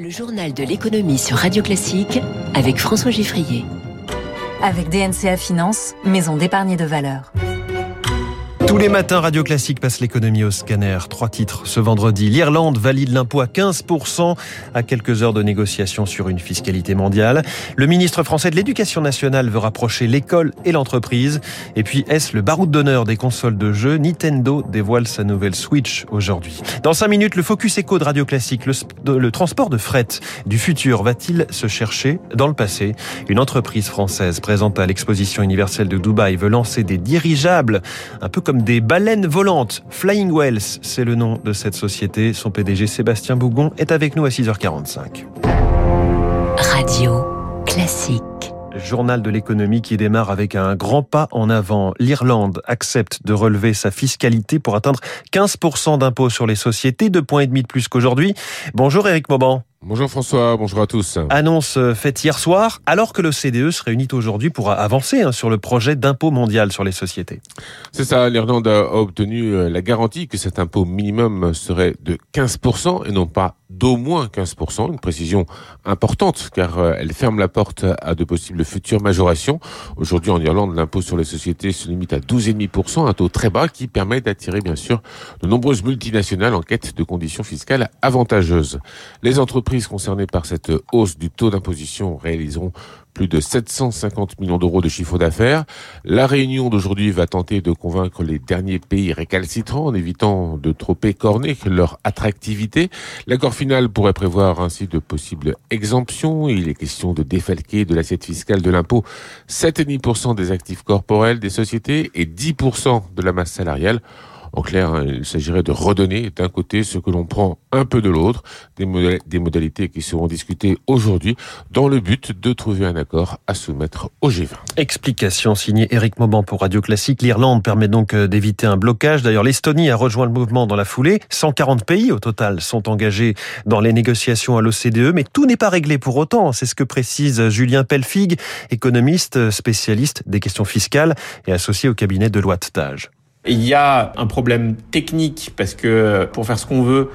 Le journal de l'économie sur Radio Classique avec François Giffrier. Avec DNCA Finance, maison d'épargne de valeur. Tous les matins, Radio Classique passe l'économie au scanner. Trois titres ce vendredi. L'Irlande valide l'impôt à 15% à quelques heures de négociation sur une fiscalité mondiale. Le ministre français de l'Éducation nationale veut rapprocher l'école et l'entreprise. Et puis, est-ce le baroud d'honneur des consoles de jeux? Nintendo dévoile sa nouvelle Switch aujourd'hui. Dans cinq minutes, le focus éco de Radio Classique. Le, le transport de fret du futur va-t-il se chercher dans le passé? Une entreprise française présente à l'exposition universelle de Dubaï veut lancer des dirigeables, un peu comme des baleines volantes. Flying Wells, c'est le nom de cette société. Son PDG Sébastien Bougon est avec nous à 6h45. Radio classique. Journal de l'économie qui démarre avec un grand pas en avant. L'Irlande accepte de relever sa fiscalité pour atteindre 15% d'impôts sur les sociétés, deux points et demi de plus qu'aujourd'hui. Bonjour Eric Mauban. Bonjour François, bonjour à tous. Annonce faite hier soir, alors que le CDE se réunit aujourd'hui pour avancer hein, sur le projet d'impôt mondial sur les sociétés. C'est ça, l'Irlande a obtenu euh, la garantie que cet impôt minimum serait de 15% et non pas d'au moins 15%, une précision importante car euh, elle ferme la porte à de possibles futures majorations. Aujourd'hui en Irlande, l'impôt sur les sociétés se limite à 12,5%, un taux très bas qui permet d'attirer bien sûr de nombreuses multinationales en quête de conditions fiscales avantageuses. Les entreprises entreprises concernées par cette hausse du taux d'imposition réaliseront plus de 750 millions d'euros de chiffre d'affaires. La réunion d'aujourd'hui va tenter de convaincre les derniers pays récalcitrants en évitant de trop écorner leur attractivité. L'accord final pourrait prévoir ainsi de possibles exemptions. Il est question de défalquer de l'assiette fiscale de l'impôt 7,5% des actifs corporels des sociétés et 10% de la masse salariale. En clair, hein, il s'agirait de redonner d'un côté ce que l'on prend un peu de l'autre, des, modalités qui seront discutées aujourd'hui dans le but de trouver un accord à soumettre au G20. Explication signée Eric Mauban pour Radio Classique. L'Irlande permet donc euh, d'éviter un blocage. D'ailleurs, l'Estonie a rejoint le mouvement dans la foulée. 140 pays au total sont engagés dans les négociations à l'OCDE, mais tout n'est pas réglé pour autant. C'est ce que précise Julien Pelfig, économiste spécialiste des questions fiscales et associé au cabinet de loi de Tage. Il y a un problème technique parce que pour faire ce qu'on veut,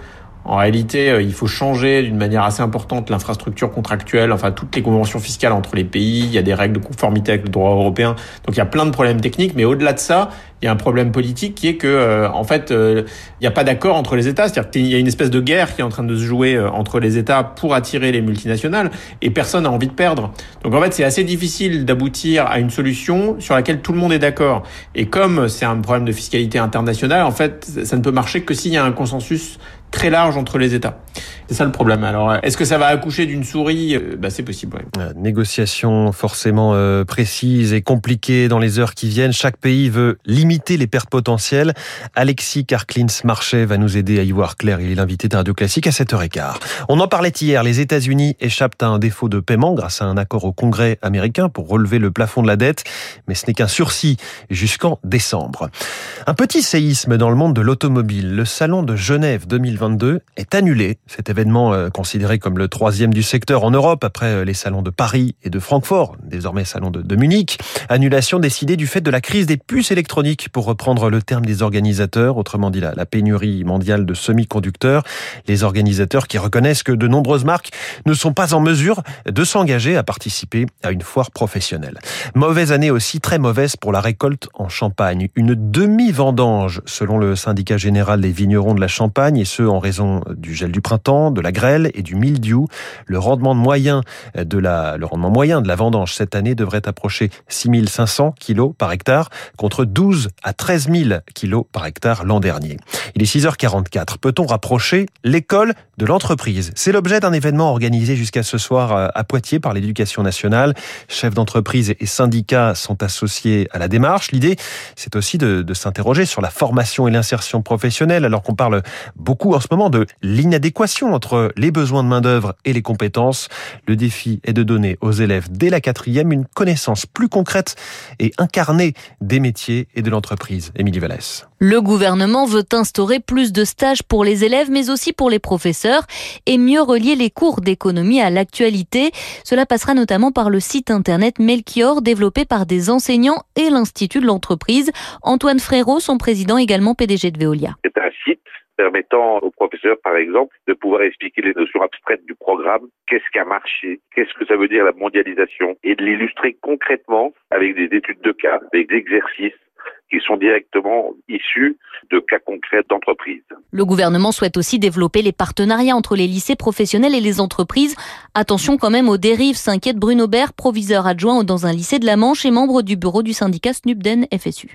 en réalité, euh, il faut changer d'une manière assez importante l'infrastructure contractuelle, enfin toutes les conventions fiscales entre les pays. Il y a des règles de conformité avec le droit européen. Donc il y a plein de problèmes techniques, mais au-delà de ça, il y a un problème politique qui est que, euh, en fait, euh, il n'y a pas d'accord entre les États. C'est-à-dire qu'il y a une espèce de guerre qui est en train de se jouer entre les États pour attirer les multinationales, et personne n'a envie de perdre. Donc en fait, c'est assez difficile d'aboutir à une solution sur laquelle tout le monde est d'accord. Et comme c'est un problème de fiscalité internationale, en fait, ça ne peut marcher que s'il y a un consensus très large entre les États. C'est ça le problème. Alors, est-ce que ça va accoucher d'une souris? Bah, C'est possible. Ouais. Euh, négociation forcément euh, précise et compliquée dans les heures qui viennent. Chaque pays veut limiter les pertes potentielles. Alexis Karklins Marchais va nous aider à y voir clair. Il est l'invité de Radio Classique à 7h15. On en parlait hier. Les États-Unis échappent à un défaut de paiement grâce à un accord au Congrès américain pour relever le plafond de la dette. Mais ce n'est qu'un sursis jusqu'en décembre. Un petit séisme dans le monde de l'automobile. Le salon de Genève 2022 est annulé. Cet événement euh, considéré comme le troisième du secteur en Europe après euh, les salons de Paris et de Francfort, désormais salon de, Munich. Annulation décidée du fait de la crise des puces électroniques, pour reprendre le terme des organisateurs, autrement dit la pénurie mondiale de semi-conducteurs. Les organisateurs qui reconnaissent que de nombreuses marques ne sont pas en mesure de s'engager à participer à une foire professionnelle. Mauvaise année aussi, très mauvaise pour la récolte en Champagne. Une demi-vendange, selon le syndicat général des vignerons de la Champagne, et ce en raison du gel du printemps, de la grêle et du mildiou. Le rendement moyen de la, le rendement moyen de la vendange cette année devrait approcher 6500 kilos par hectare contre 12 à 13 000 kilos par hectare l'an dernier. Il est 6h44. Peut-on rapprocher l'école de l'entreprise? C'est l'objet d'un événement organisé jusqu'à ce soir à Poitiers par l'éducation nationale. Chefs d'entreprise et syndicats sont associés à la démarche. L'idée, c'est aussi de, de s'interroger sur la formation et l'insertion professionnelle alors qu'on parle beaucoup en ce moment de l'inadéquation entre les besoins de main-d'œuvre et les compétences. Le défi est de donner aux élèves dès la quatrième une connaissance plus concrète et incarnée des métiers et de l'entreprise. Émilie Vallès. Le gouvernement veut instaurer plus de stages pour les élèves, mais aussi pour les professeurs, et mieux relier les cours d'économie à l'actualité. Cela passera notamment par le site internet Melchior, développé par des enseignants et l'Institut de l'entreprise. Antoine Frérot, son président, également PDG de Veolia. C'est un site permettant aux professeurs, par exemple, de pouvoir expliquer les notions abstraites du programme qu'est-ce qui a marché, qu'est-ce que ça veut dire la mondialisation, et de l'illustrer concrètement avec des études de cas, avec des exercices qui sont directement issus de cas concrets d'entreprises. Le gouvernement souhaite aussi développer les partenariats entre les lycées professionnels et les entreprises. Attention quand même aux dérives, s'inquiète Bruno Bert, proviseur adjoint dans un lycée de la Manche et membre du bureau du syndicat SNUPDEN FSU.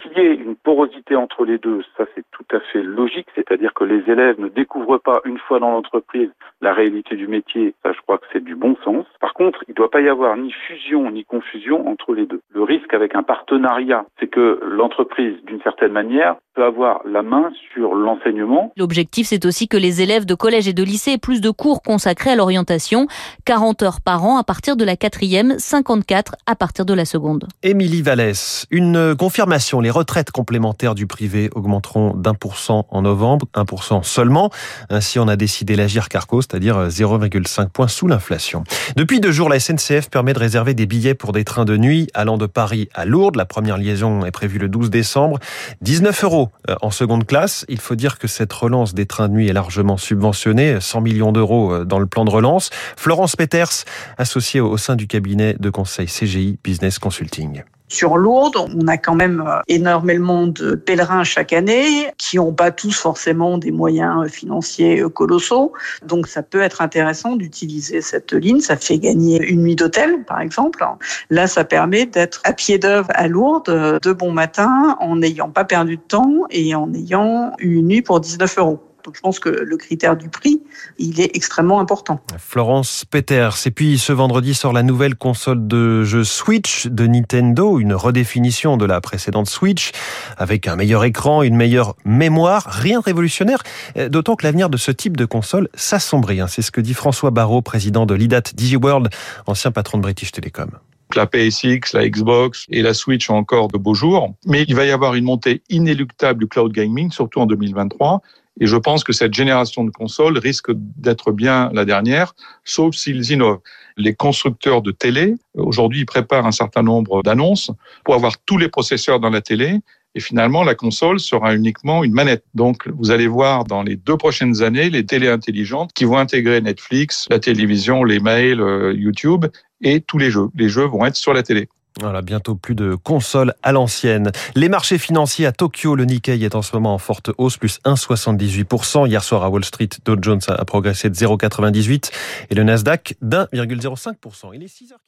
Porosité entre les deux, ça c'est tout à fait logique, c'est-à-dire que les élèves ne découvrent pas une fois dans l'entreprise la réalité du métier, ça je crois que c'est du bon sens. Par contre, il ne doit pas y avoir ni fusion ni confusion entre les deux. Le risque avec un partenariat, c'est que l'entreprise, d'une certaine manière, peut avoir la main sur l'enseignement. L'objectif, c'est aussi que les élèves de collège et de lycée aient plus de cours consacrés à l'orientation. 40 heures par an à partir de la quatrième, 54 à partir de la seconde. Émilie Vallès, une confirmation. Les retraites complémentaires du privé augmenteront d'un pour cent en novembre, 1% seulement. Ainsi, on a décidé l'agir Carco, c'est-à-dire 0,5 points sous l'inflation. Depuis deux jours, la SNCF permet de réserver des billets pour des trains de nuit allant de Paris à Lourdes. La première liaison est prévue le 12 décembre. 19 euros euh, en seconde classe. Il faut dire que cette relance des trains de nuit est largement subventionnée, 100 millions d'euros euh, dans le plan de relance. Florence Peters, associée au sein du cabinet de conseil CGI Business Consulting. Sur Lourdes, on a quand même euh, énormément de pèlerins chaque année qui n'ont pas tous forcément des moyens financiers colossaux. Donc ça peut être intéressant d'utiliser cette ligne. Ça fait gagner une nuit d'hôtel, par exemple. Là, ça permet d'être à pied d'œuvre à Lourdes de bon matin en n'ayant pas perdu de temps et en ayant une nuit pour 19 euros. Donc je pense que le critère du prix, il est extrêmement important. Florence Peters. Et puis ce vendredi sort la nouvelle console de jeu Switch de Nintendo, une redéfinition de la précédente Switch, avec un meilleur écran, une meilleure mémoire. Rien de révolutionnaire, d'autant que l'avenir de ce type de console s'assombrit. Hein. C'est ce que dit François Barrault, président de l'IDAT DigiWorld, ancien patron de British Telecom. La PSX, la Xbox et la Switch ont encore de beaux jours, mais il va y avoir une montée inéluctable du cloud gaming, surtout en 2023. Et je pense que cette génération de consoles risque d'être bien la dernière, sauf s'ils innovent. Les constructeurs de télé, aujourd'hui, ils préparent un certain nombre d'annonces pour avoir tous les processeurs dans la télé. Et finalement, la console sera uniquement une manette. Donc, vous allez voir dans les deux prochaines années les télés intelligentes qui vont intégrer Netflix, la télévision, les mails, euh, YouTube et tous les jeux. Les jeux vont être sur la télé. Voilà, bientôt plus de consoles à l'ancienne. Les marchés financiers à Tokyo, le Nikkei est en ce moment en forte hausse, plus 1,78%. Hier soir à Wall Street, Dow Jones a progressé de 0,98% et le Nasdaq d'1,05%. Il est 6h40.